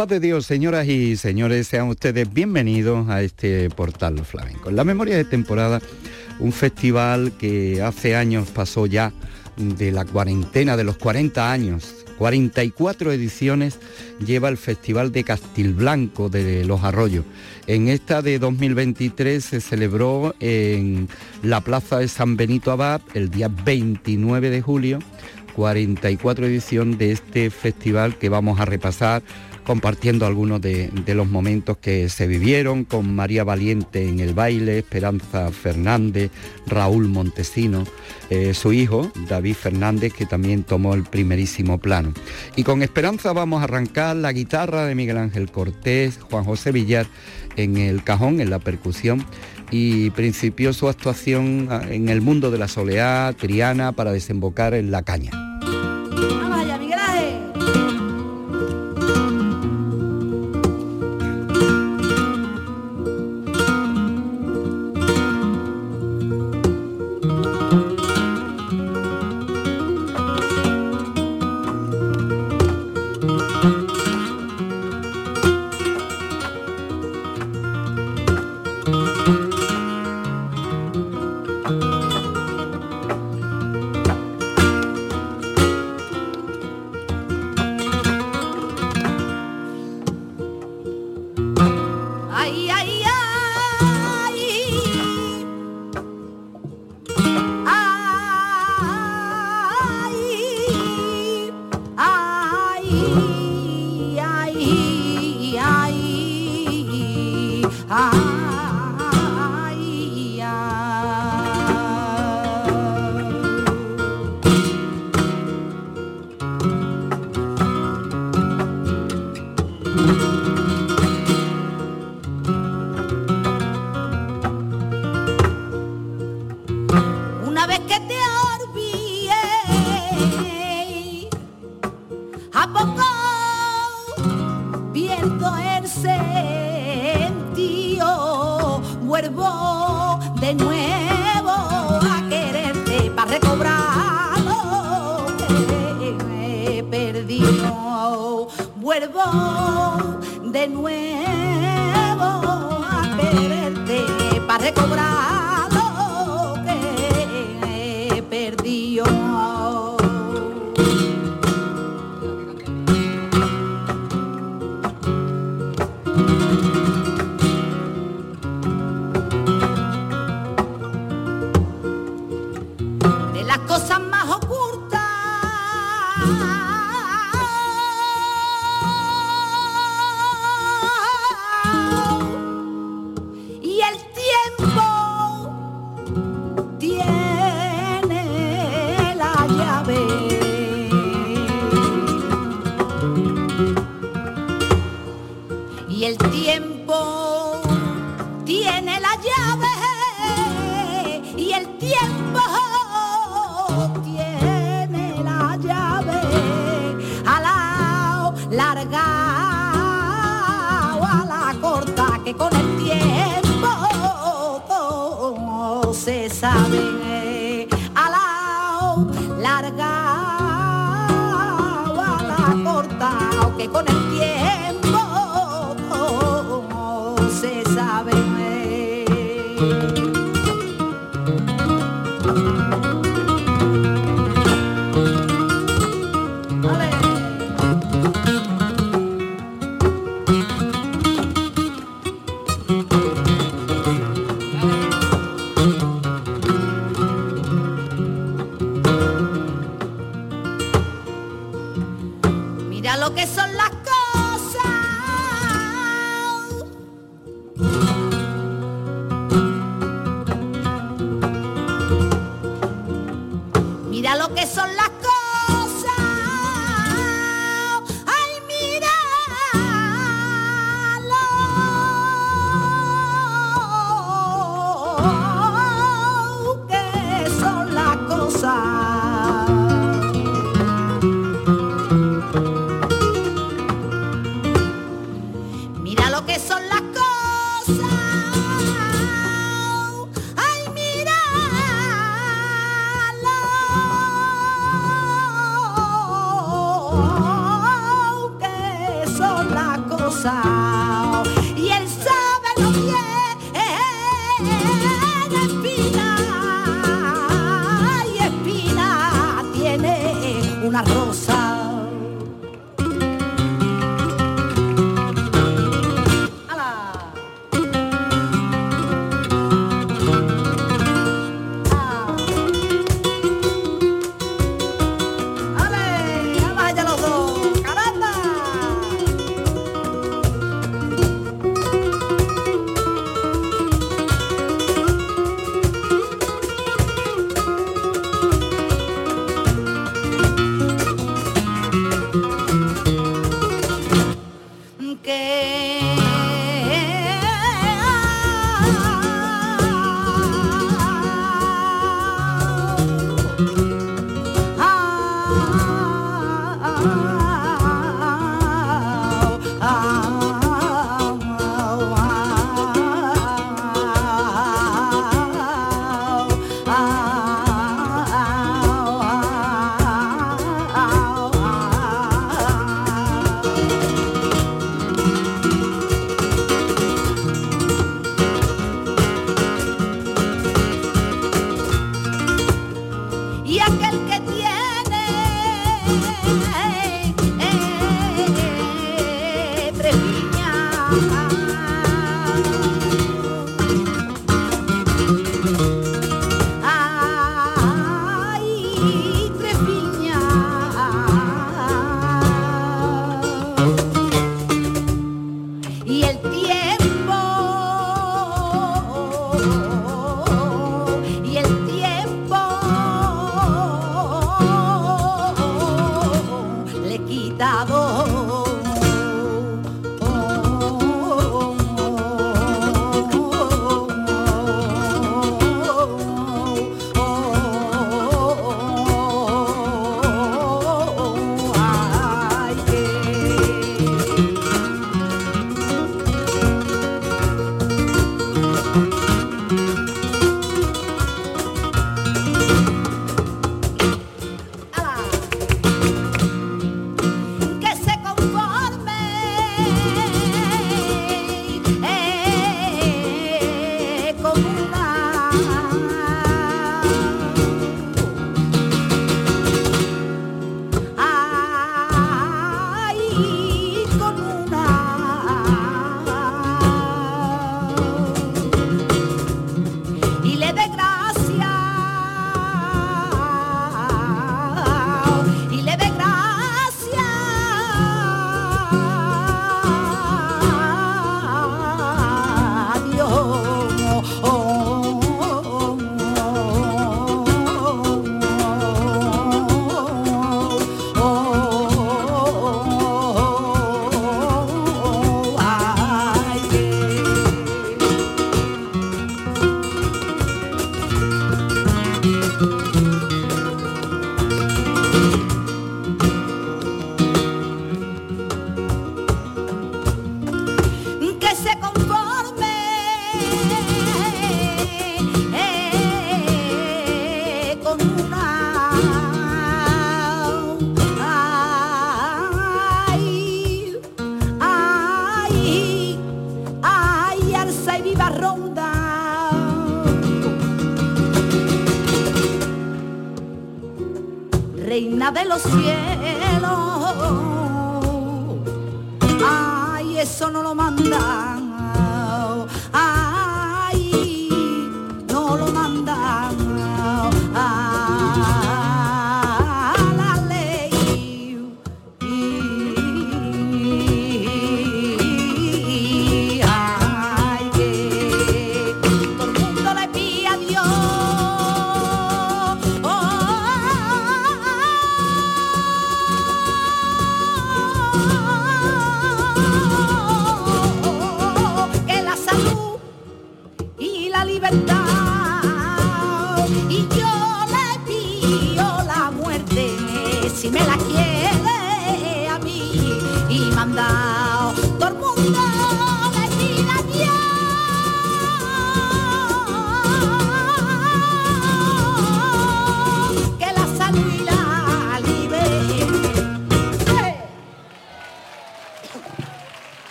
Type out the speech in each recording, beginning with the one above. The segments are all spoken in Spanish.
paz de Dios, señoras y señores, sean ustedes bienvenidos a este portal flamenco. En la memoria de temporada, un festival que hace años pasó ya de la cuarentena, de los 40 años, 44 ediciones lleva el Festival de Castilblanco de Los Arroyos. En esta de 2023 se celebró en la Plaza de San Benito Abad el día 29 de julio, 44 edición de este festival que vamos a repasar compartiendo algunos de, los momentos que se vivieron con María Valiente en el baile, Esperanza Fernández, Raúl Montesino, eh, su hijo David Fernández que también tomó el primerísimo plano. Y con Esperanza vamos a arrancar la guitarra de Miguel Ángel Cortés, Juan José Villar en el cajón, en la percusión y principió su actuación ah, en el mundo de la soleá triana para desembocar en la caña. cosa más.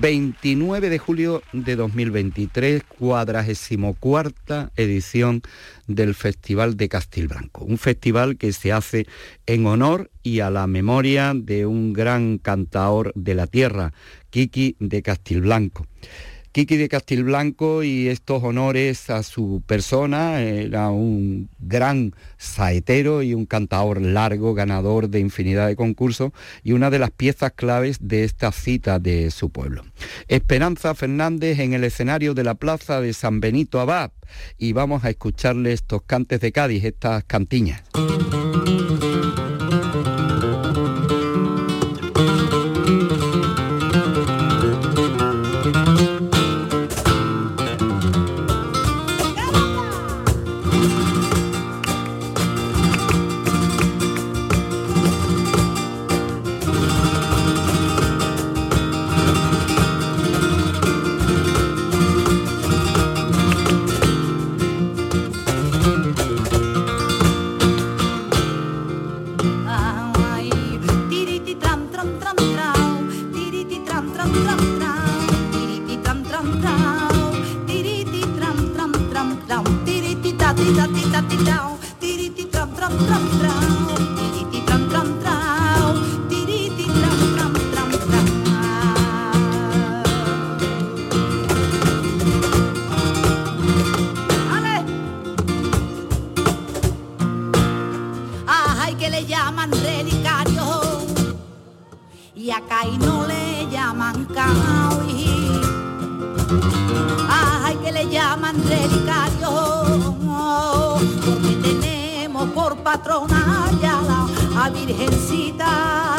29 de julio de 2023, cuadragésimo cuarta edición del Festival de Castilblanco. Un festival que se hace en honor y a la memoria de un gran cantaor de la tierra, Kiki de Castilblanco. Kiki de Castilblanco y estos honores a su persona, era un gran saetero y un cantador largo, ganador de infinidad de concursos y una de las piezas claves de esta cita de su pueblo. Esperanza Fernández en el escenario de la plaza de San Benito Abad y vamos a escucharle estos cantes de Cádiz, estas cantiñas. acá y no le llaman Cauy. Ay, que le llaman relicario, porque tenemos por patrona ya la a Virgencita.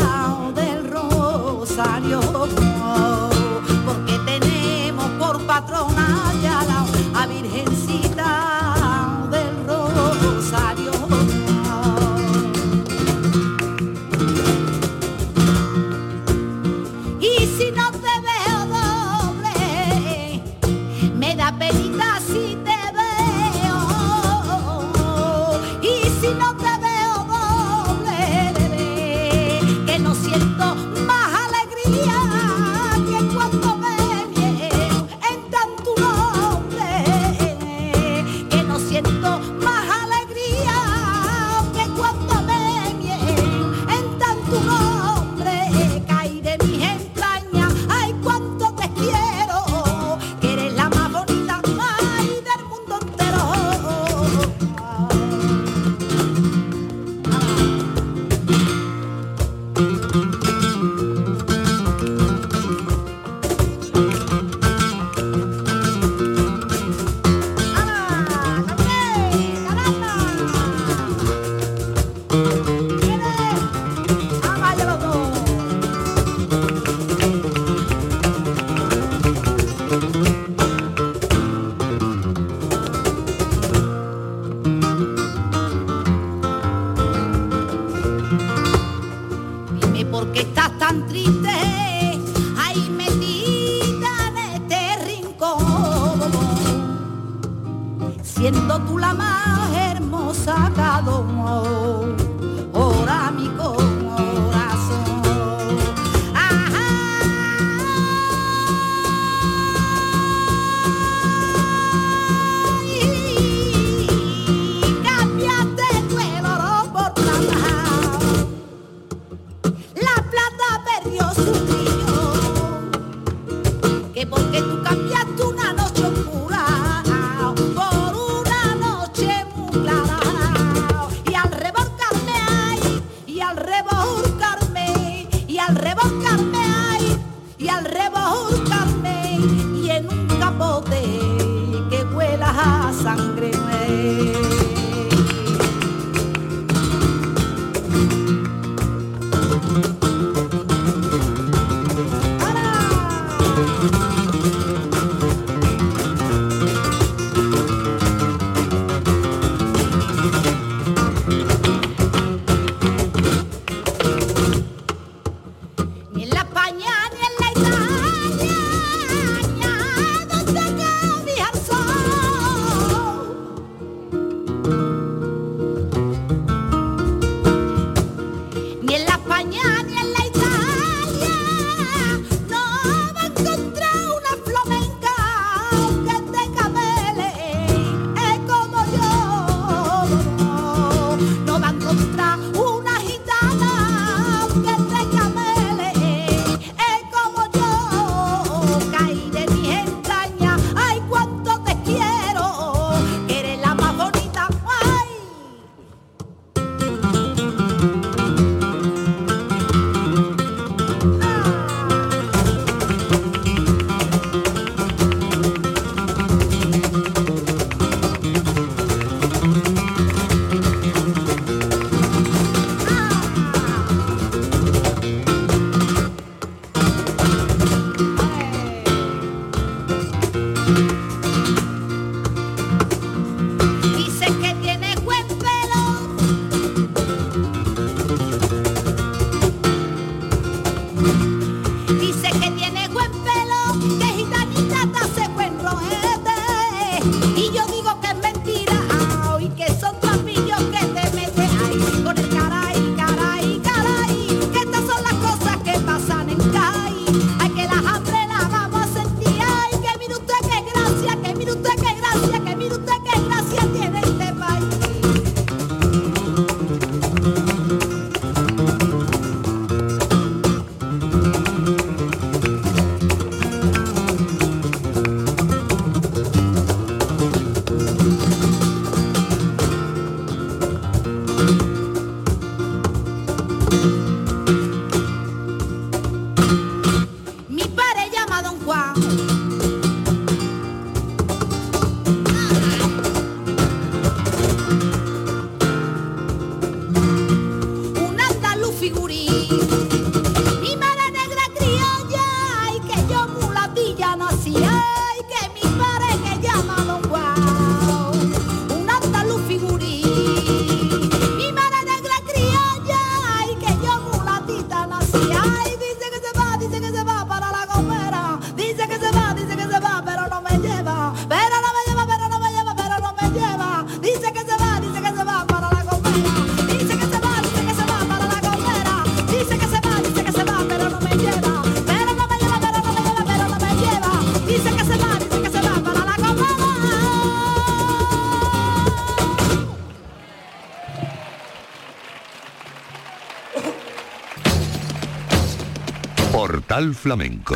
Flamenco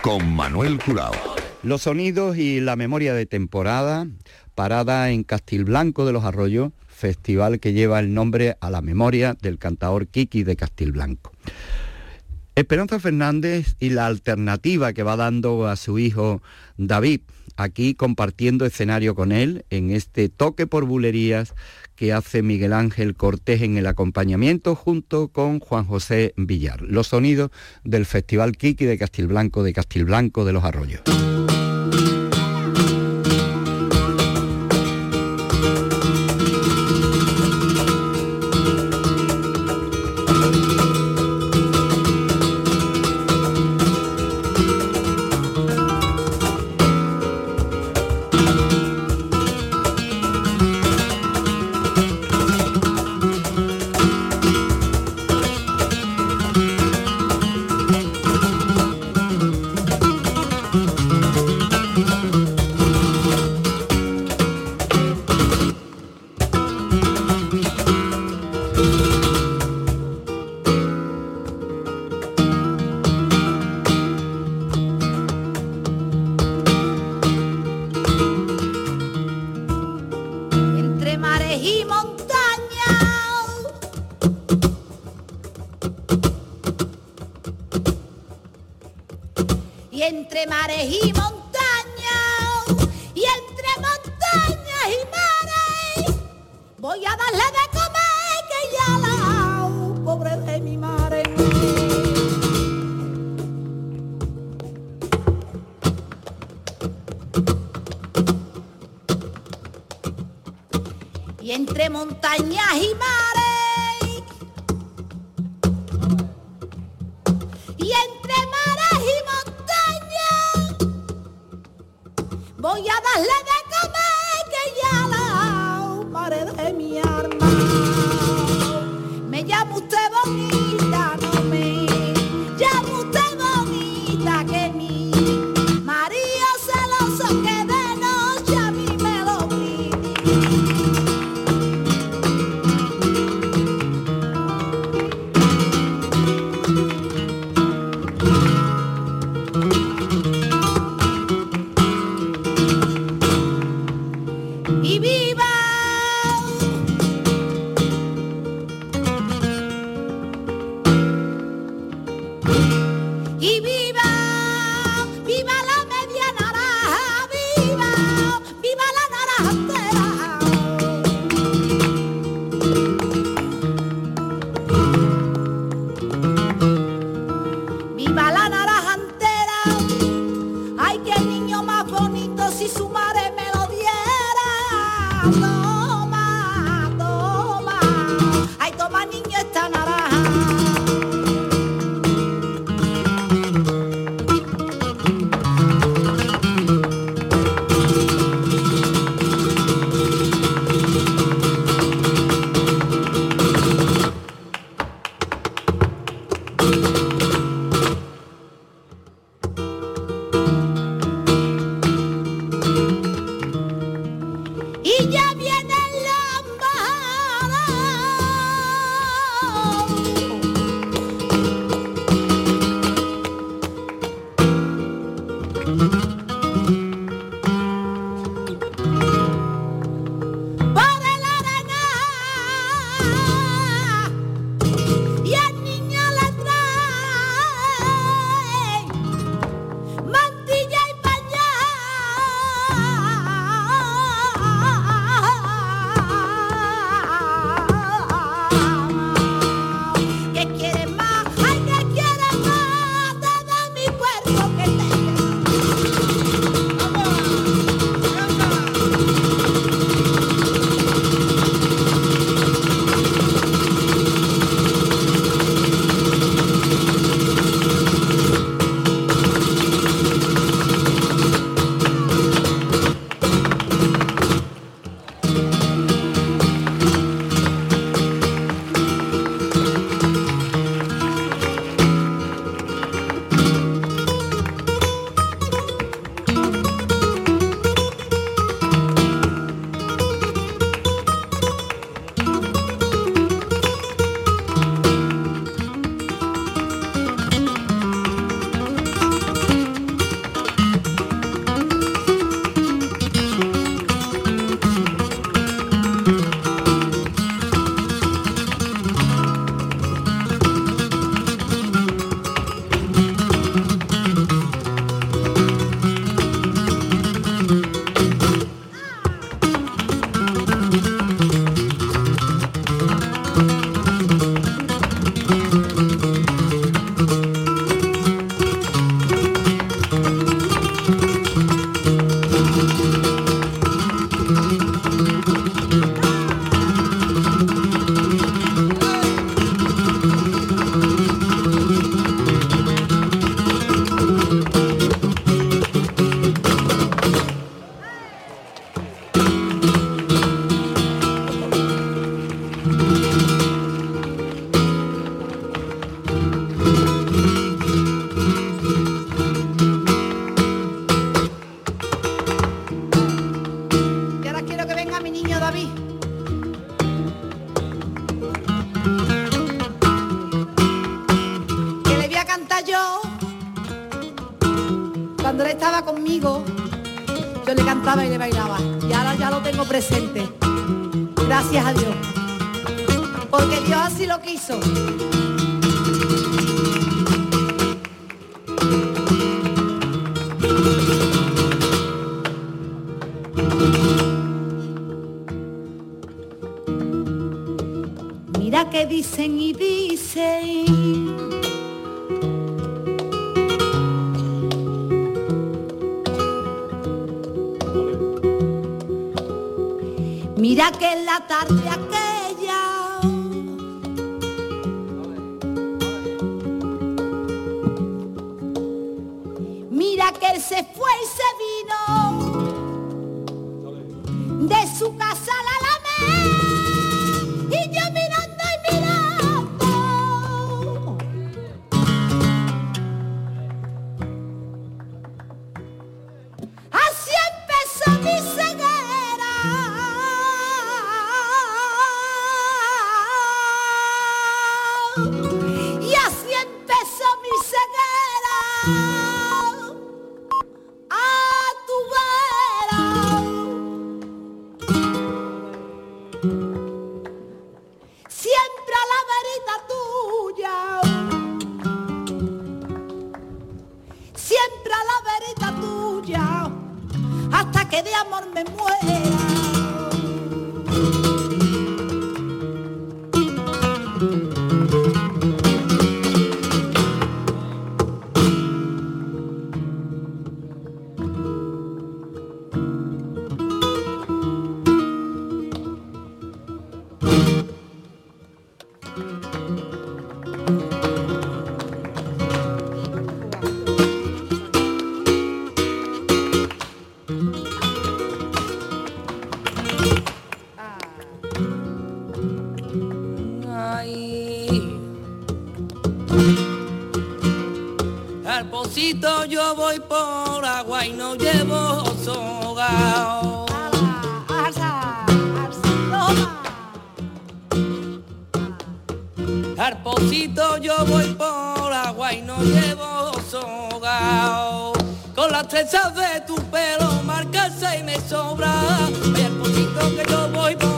con Manuel Curao. Los sonidos y la memoria de temporada, parada en Castilblanco de los Arroyos, festival que lleva el nombre a la memoria del cantador Kiki de Castilblanco. Esperanza Fernández y la alternativa que va dando a su hijo David, aquí compartiendo escenario con él en este toque por bulerías que hace Miguel Ángel Cortés en el acompañamiento junto con Juan José Villar. Los sonidos del Festival Kiki de Castilblanco de Castilblanco de los Arroyos. Y ahora ya lo tengo presente. Gracias a Dios. Porque Dios así lo quiso. amor me muera. Trenzas de tu pelo marcarse y me sobra. Oye, el poquito que yo voy por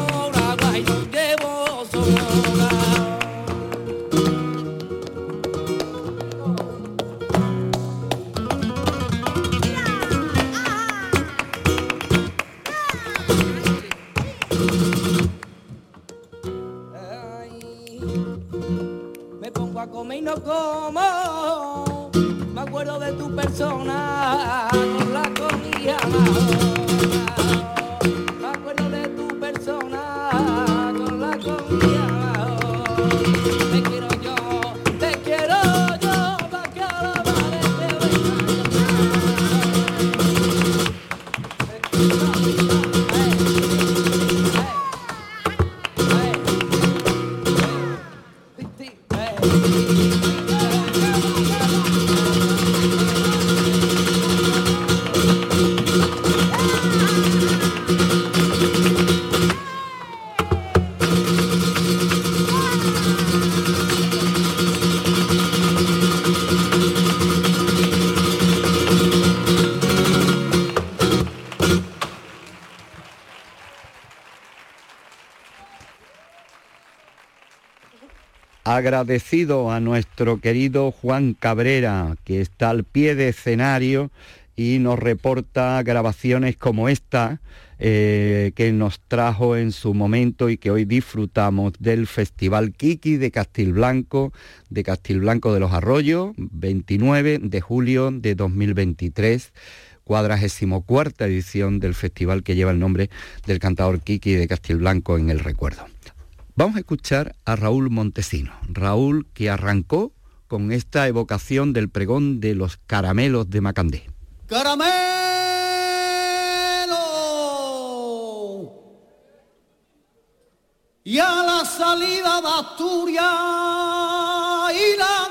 Thank you. agradecido a nuestro querido Juan Cabrera, que está al pie de escenario y nos reporta grabaciones como esta, eh, que nos trajo en su momento y que hoy disfrutamos del Festival Kiki de Castilblanco, de Castilblanco de los Arroyos, 29 de julio de 2023 cuadragésimo cuarta edición del festival que lleva el nombre del cantador Kiki de Castilblanco en el recuerdo. Vamos a escuchar a Raúl Montesino. Raúl que arrancó con esta evocación del pregón de los caramelos de Macandé. ¡Caramelo! Y a la salida de Asturias y la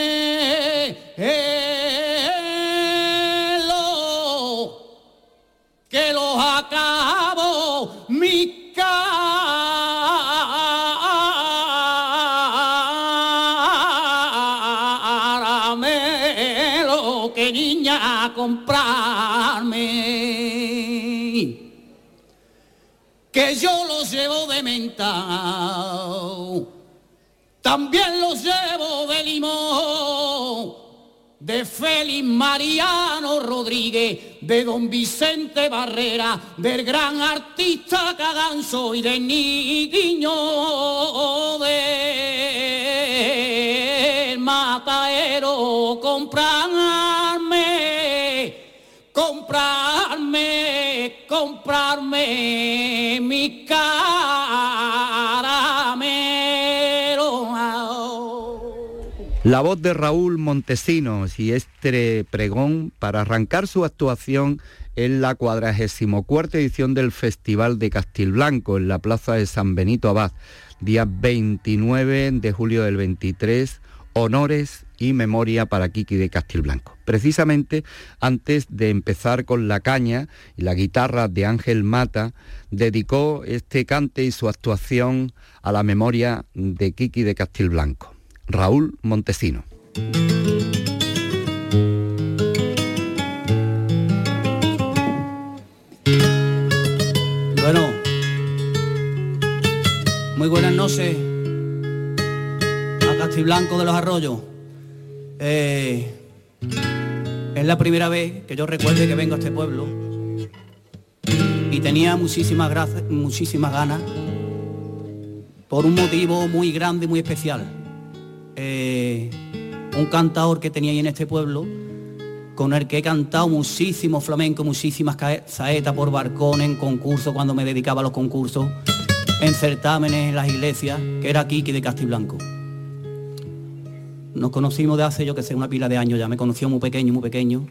también los llevo de limón, de Félix Mariano Rodríguez, de don Vicente Barrera, del gran artista Caganzo y de niño de mataero. Comprarme, comprarme, comprarme mi La voz de Raúl Montesinos y este pregón para arrancar su actuación en la 44 edición del Festival de Castilblanco en la Plaza de San Benito Abad, día 29 de julio del 23, honores y memoria para Kiki de Castilblanco. Precisamente antes de empezar con la caña y la guitarra de Ángel Mata, dedicó este cante y su actuación a la memoria de Kiki de Castilblanco. Raúl Montesino. Bueno, muy buenas noches a Castiblanco de los Arroyos. Eh, es la primera vez que yo recuerde que vengo a este pueblo y tenía muchísimas, muchísimas ganas por un motivo muy grande y muy especial. Eh, un cantador que tenía ahí en este pueblo, con el que he cantado muchísimo flamenco, muchísimas saetas por barcón, en concursos, cuando me dedicaba a los concursos, en certámenes en las iglesias, que era Kiki de Castiblanco. Nos conocimos de hace, yo que sé, una pila de años ya, me conoció muy pequeño, muy pequeño.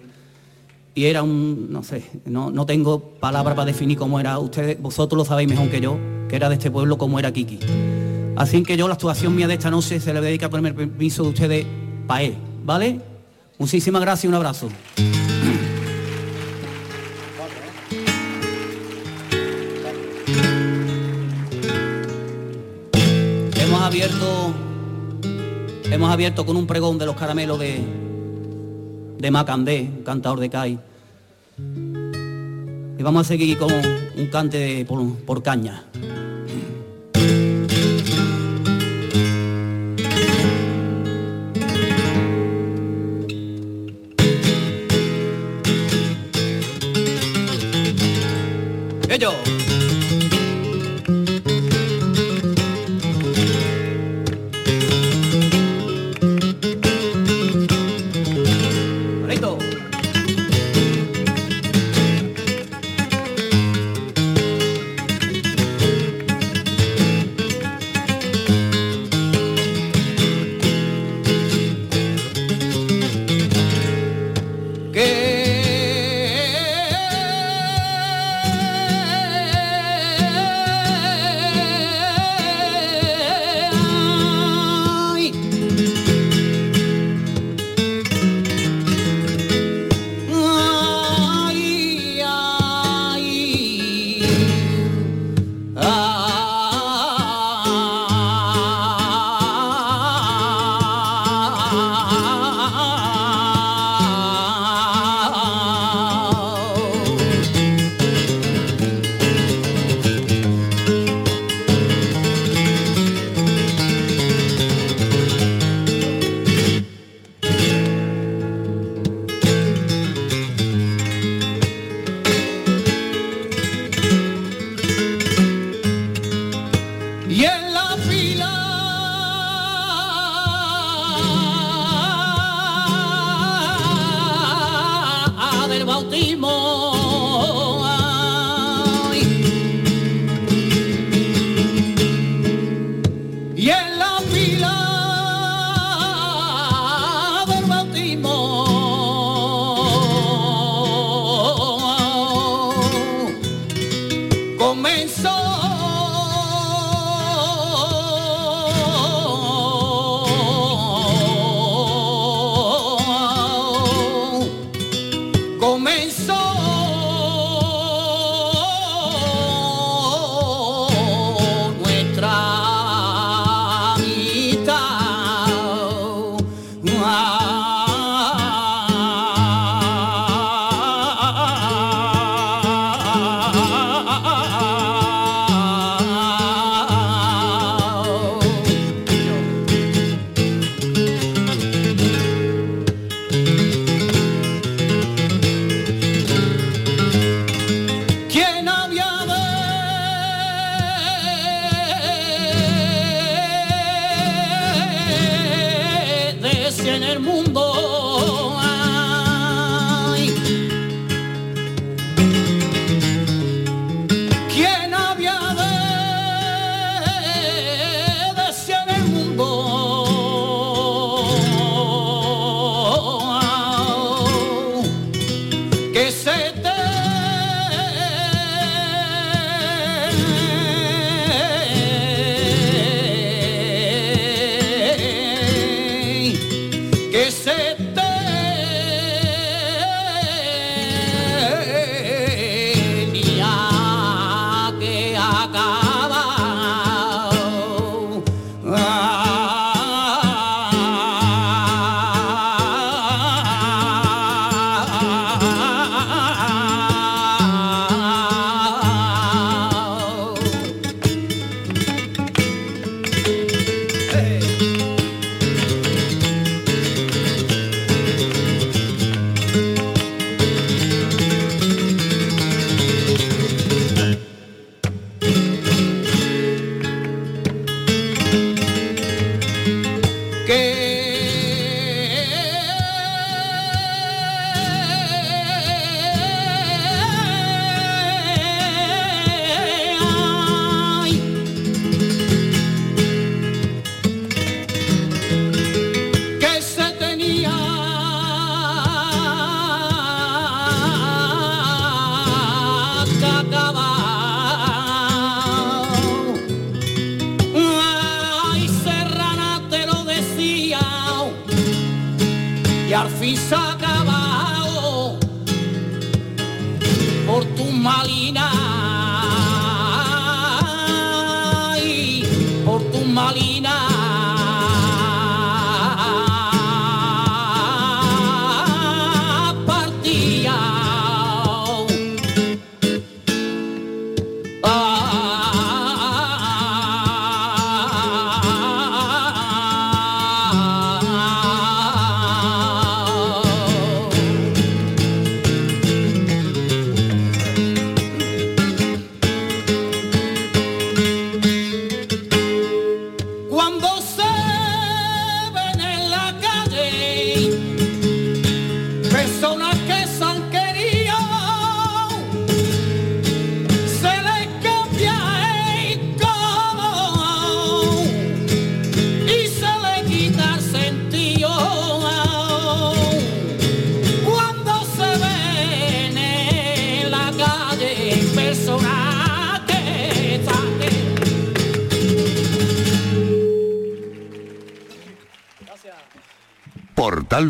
Y era un, no sé, no, no tengo palabras para definir cómo era, ustedes, vosotros lo sabéis mejor que yo, que era de este pueblo, cómo era Kiki. Así que yo la actuación mía de esta noche se le dedica por el permiso de ustedes para él, ¿vale? Muchísimas gracias y un abrazo. hemos abierto hemos abierto con un pregón de los caramelos de de Macandé, cantador de CAI. Y vamos a seguir con un cante por caña. 就。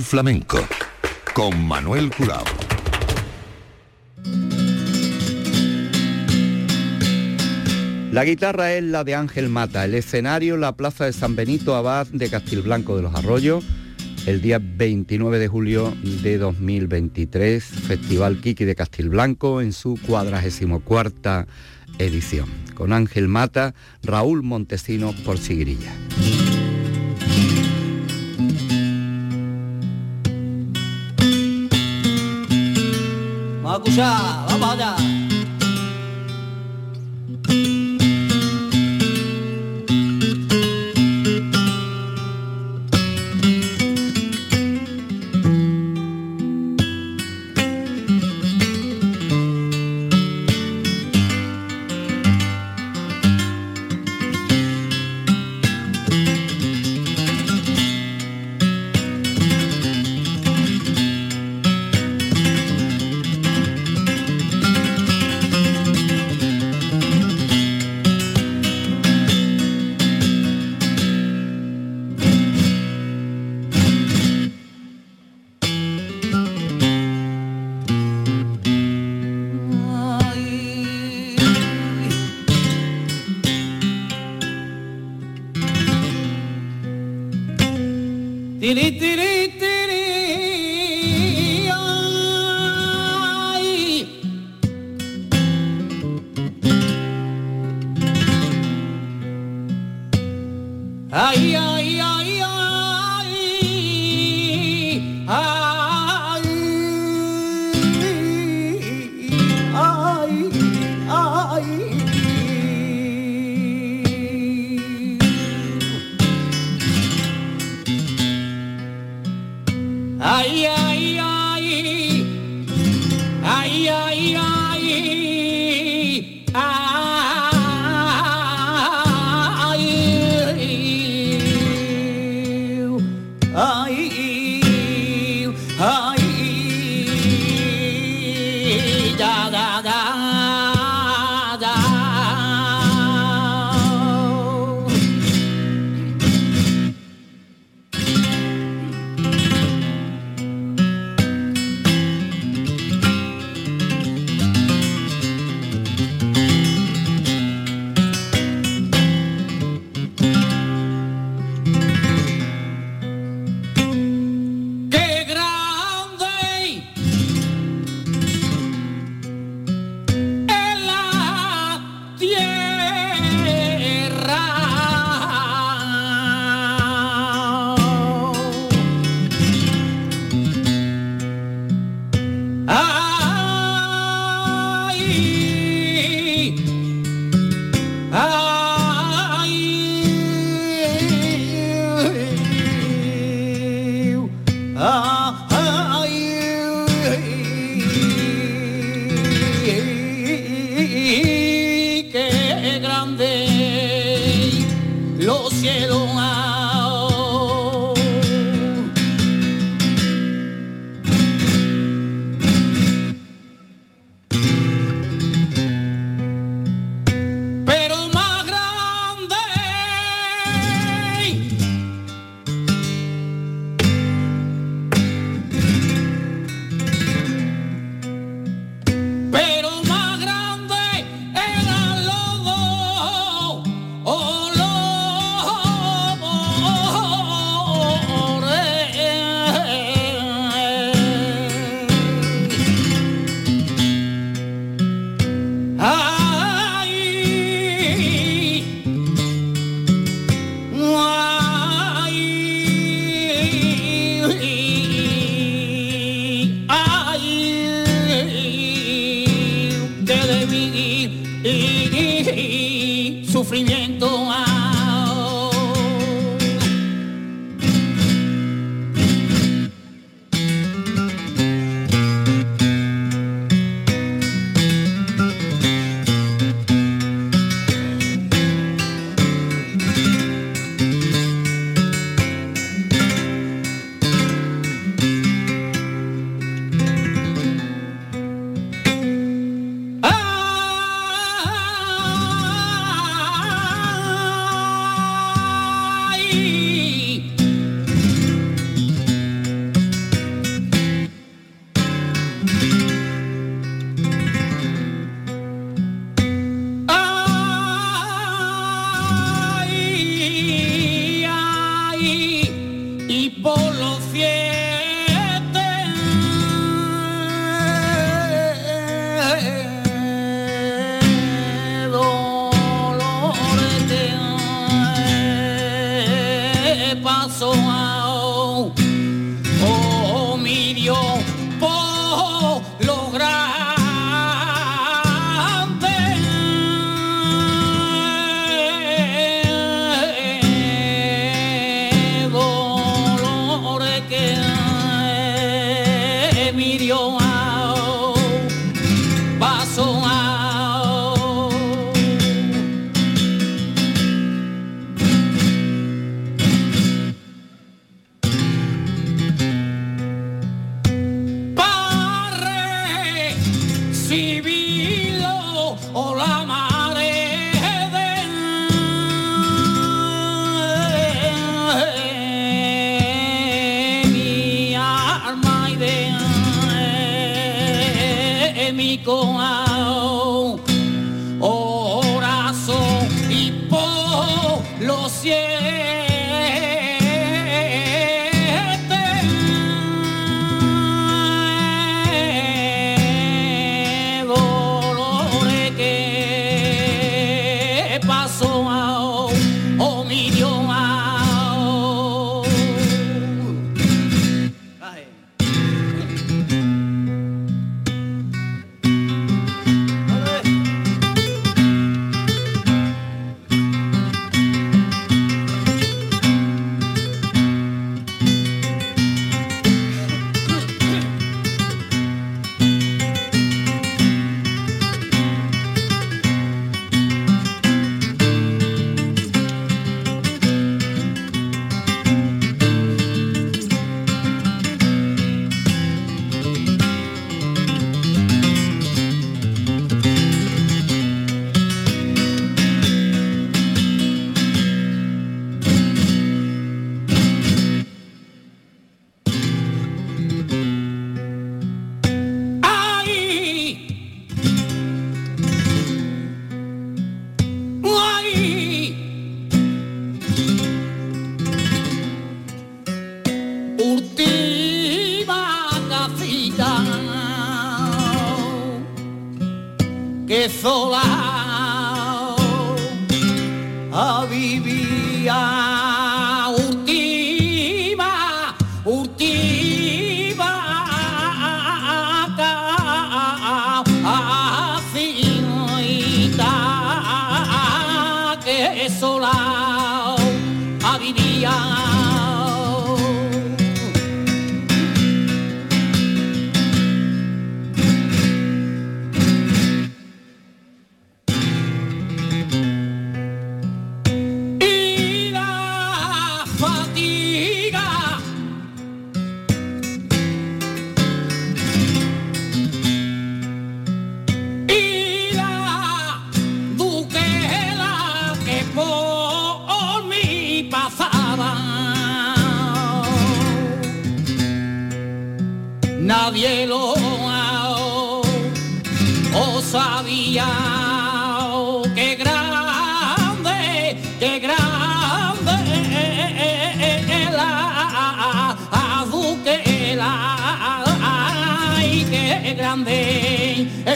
Flamenco con Manuel Curao. La guitarra es la de Ángel Mata, el escenario la Plaza de San Benito Abad de Castilblanco de los Arroyos, el día 29 de julio de 2023, Festival Kiki de Castilblanco en su 44 edición, con Ángel Mata, Raúl Montesino por Sigrilla. Vamos allá. que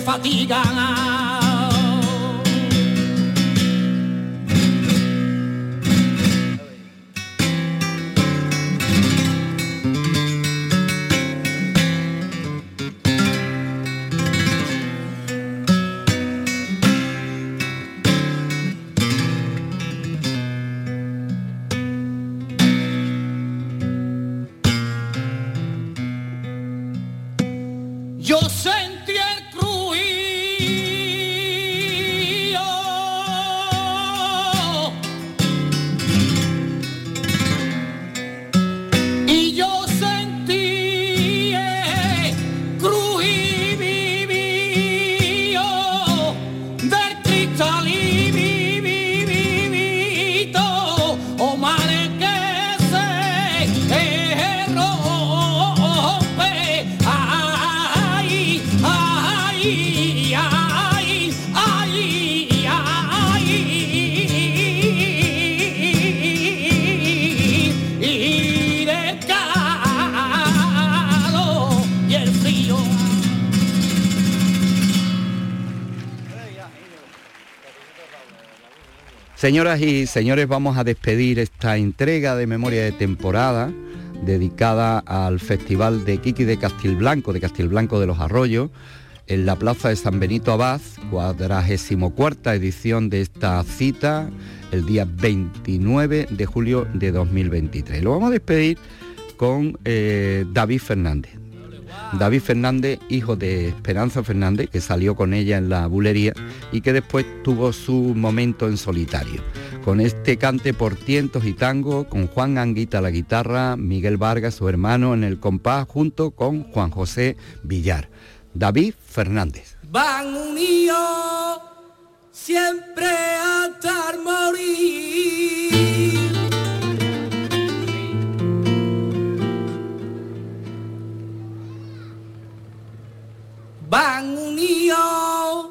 fatiga Señoras y señores, vamos a despedir esta entrega de memoria de temporada dedicada al Festival de Kiki de Castilblanco, de Castilblanco de los Arroyos, en la Plaza de San Benito Abad, cuadragésimo cuarta edición de esta cita, el día 29 de julio de 2023. Lo vamos a despedir con eh, David Fernández. David Fernández, hijo de Esperanza Fernández, que salió con ella en la bulería y que después tuvo su momento en solitario. Con este cante por tientos y tango, con Juan Anguita la guitarra, Miguel Vargas, su hermano, en el compás, junto con Juan José Villar. David Fernández. Van unidos siempre hasta morir van unidos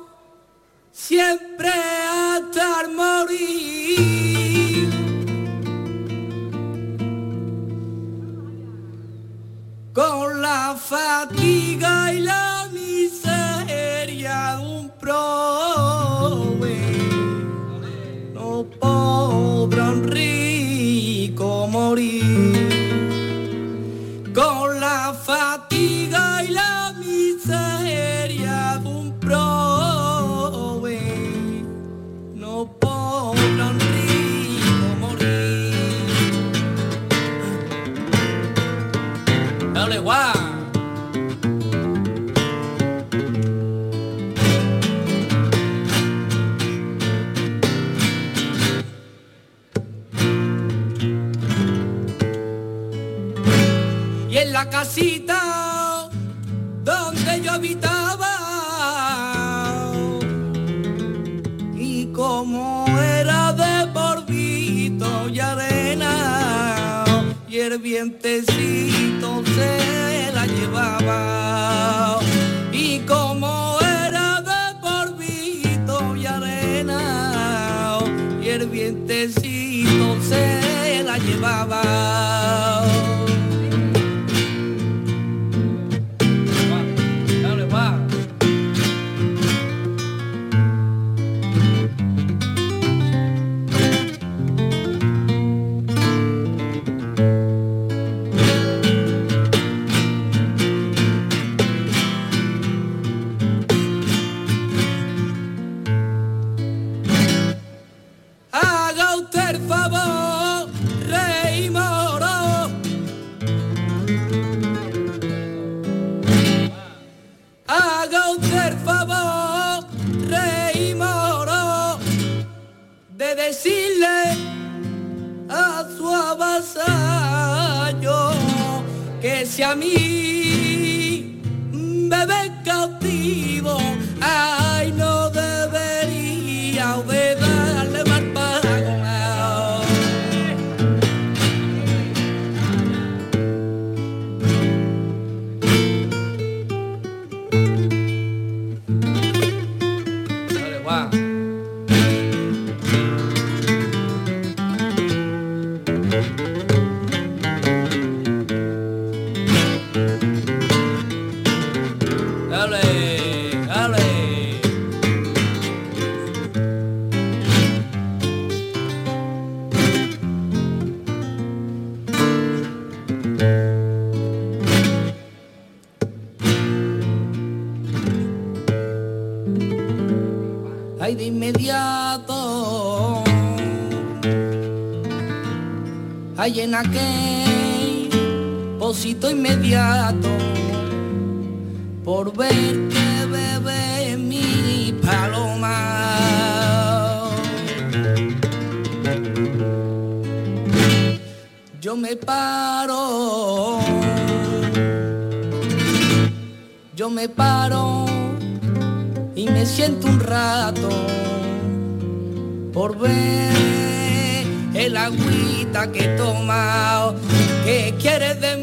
siempre hasta morir. Con la fatiga y la miseria un prove, no podrán rico morir. Con la fatiga Y en la casita donde yo habitaba, y como era de polvito y arena, y el vientecito Y como era de polvito y arena, y el vientecito se la llevaba. hay en aquel posito inmediato por ver verte bebé mi paloma. Yo me paro, yo me paro y me siento un rato por ver el agüita que he tomado. ¿Qué quieres de mí?